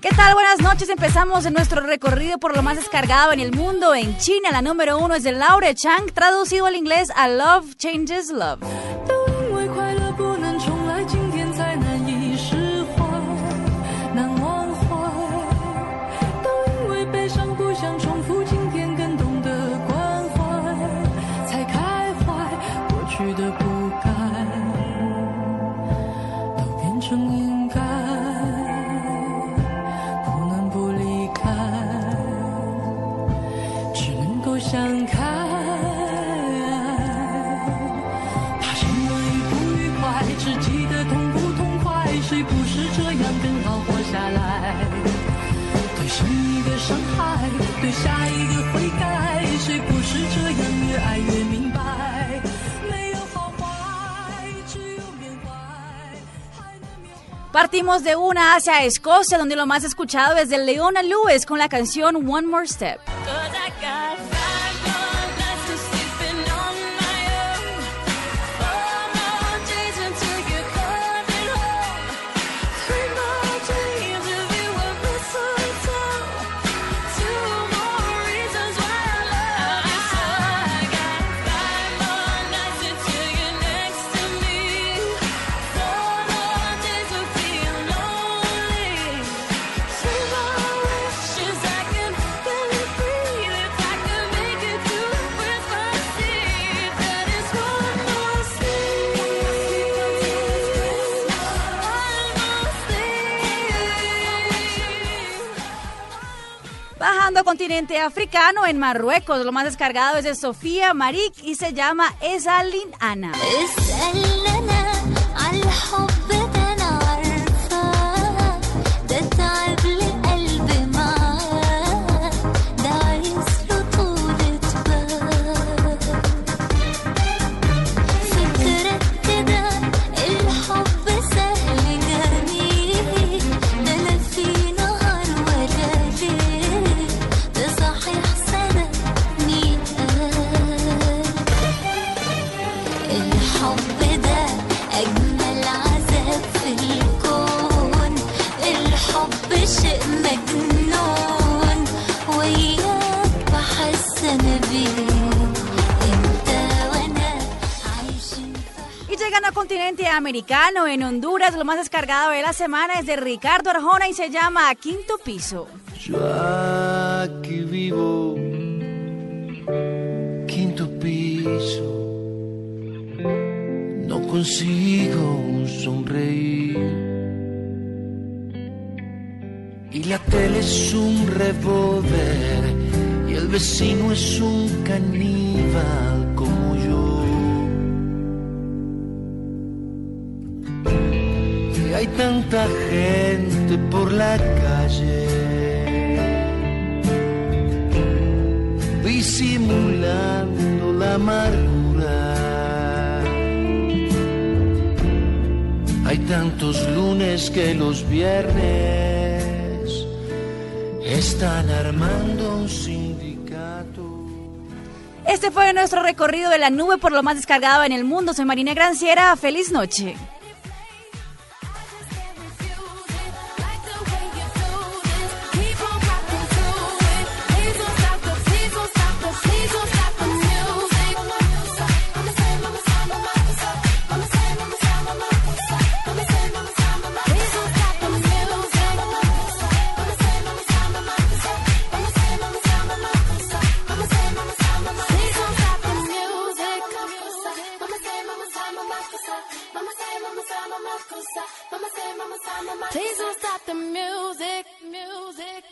¿Qué tal? Buenas noches. Empezamos en nuestro recorrido por lo más descargado en el mundo. En China, la número uno es de Laura Chang, traducido al inglés a Love Changes Love. Partimos de una hacia Escocia, donde lo más escuchado es de Leona Lewis con la canción One More Step. Continente africano, en Marruecos. Lo más descargado es de Sofía Marik y se llama Esalin Ana. Continente americano, en Honduras, lo más descargado de la semana es de Ricardo Arjona y se llama Quinto Piso. Yo aquí vivo, consigo sonreír. Y la tele es un revólver y el vecino es un caníbal hay tanta gente por la calle disimulando la amargura. Tantos lunes que los viernes están armando un sindicato. Este fue nuestro recorrido de la nube por lo más descargado en el mundo. Soy Marina Granciera. Feliz noche. Please don't stop the music, music.